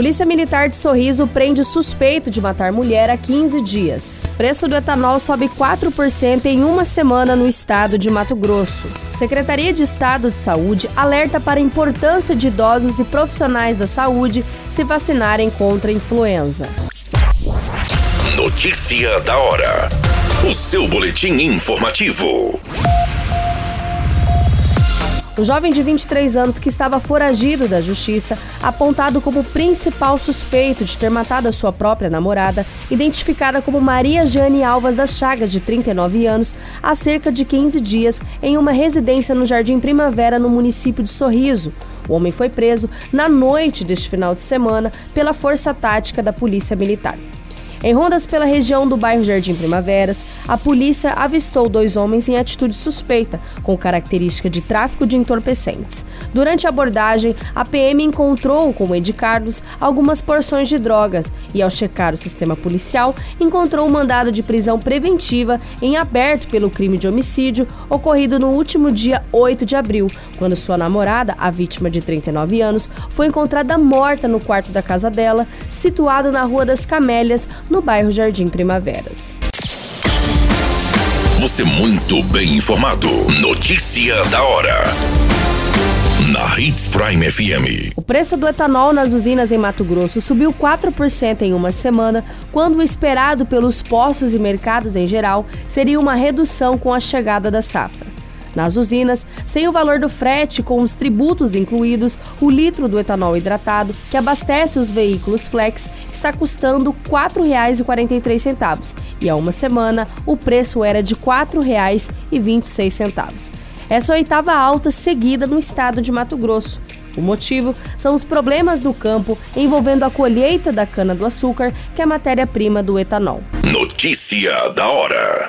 Polícia Militar de Sorriso prende suspeito de matar mulher há 15 dias. Preço do etanol sobe 4% em uma semana no estado de Mato Grosso. Secretaria de Estado de Saúde alerta para a importância de idosos e profissionais da saúde se vacinarem contra a influenza. Notícia da hora. O seu boletim informativo. O jovem de 23 anos que estava foragido da justiça, apontado como principal suspeito de ter matado a sua própria namorada, identificada como Maria Jane Alvas das Chagas, de 39 anos, há cerca de 15 dias em uma residência no Jardim Primavera, no município de Sorriso. O homem foi preso na noite deste final de semana pela Força Tática da Polícia Militar. Em rondas pela região do bairro Jardim Primaveras, a polícia avistou dois homens em atitude suspeita, com característica de tráfico de entorpecentes. Durante a abordagem, a PM encontrou com o Ed Carlos algumas porções de drogas e, ao checar o sistema policial, encontrou um mandado de prisão preventiva em aberto pelo crime de homicídio ocorrido no último dia 8 de abril, quando sua namorada, a vítima de 39 anos, foi encontrada morta no quarto da casa dela, situado na Rua das Camélias, no bairro Jardim Primaveras. Você muito bem informado. Notícia da hora. Na Hits Prime FM. O preço do etanol nas usinas em Mato Grosso subiu 4% em uma semana, quando o esperado pelos postos e mercados em geral seria uma redução com a chegada da safra. Nas usinas, sem o valor do frete com os tributos incluídos, o litro do etanol hidratado, que abastece os veículos flex, está custando R$ 4,43 e há uma semana o preço era de R$ 4,26. Essa é oitava alta seguida no estado de Mato Grosso. O motivo são os problemas do campo envolvendo a colheita da cana-do-açúcar, que é a matéria-prima do etanol. Notícia da hora.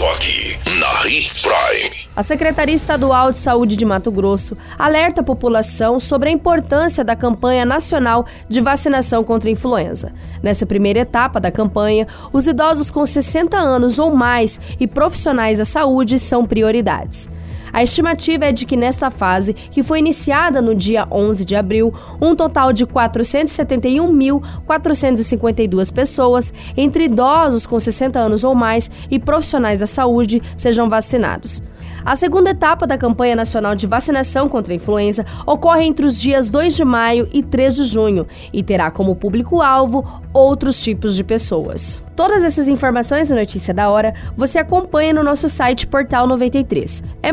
Só aqui na Hits Prime. A Secretaria Estadual de Saúde de Mato Grosso alerta a população sobre a importância da campanha nacional de vacinação contra a influenza. Nessa primeira etapa da campanha, os idosos com 60 anos ou mais e profissionais da saúde são prioridades. A estimativa é de que nesta fase, que foi iniciada no dia 11 de abril, um total de 471.452 pessoas, entre idosos com 60 anos ou mais e profissionais da saúde, sejam vacinados. A segunda etapa da campanha nacional de vacinação contra a influenza ocorre entre os dias 2 de maio e 3 de junho e terá como público-alvo outros tipos de pessoas. Todas essas informações e Notícia da Hora você acompanha no nosso site Portal 93. É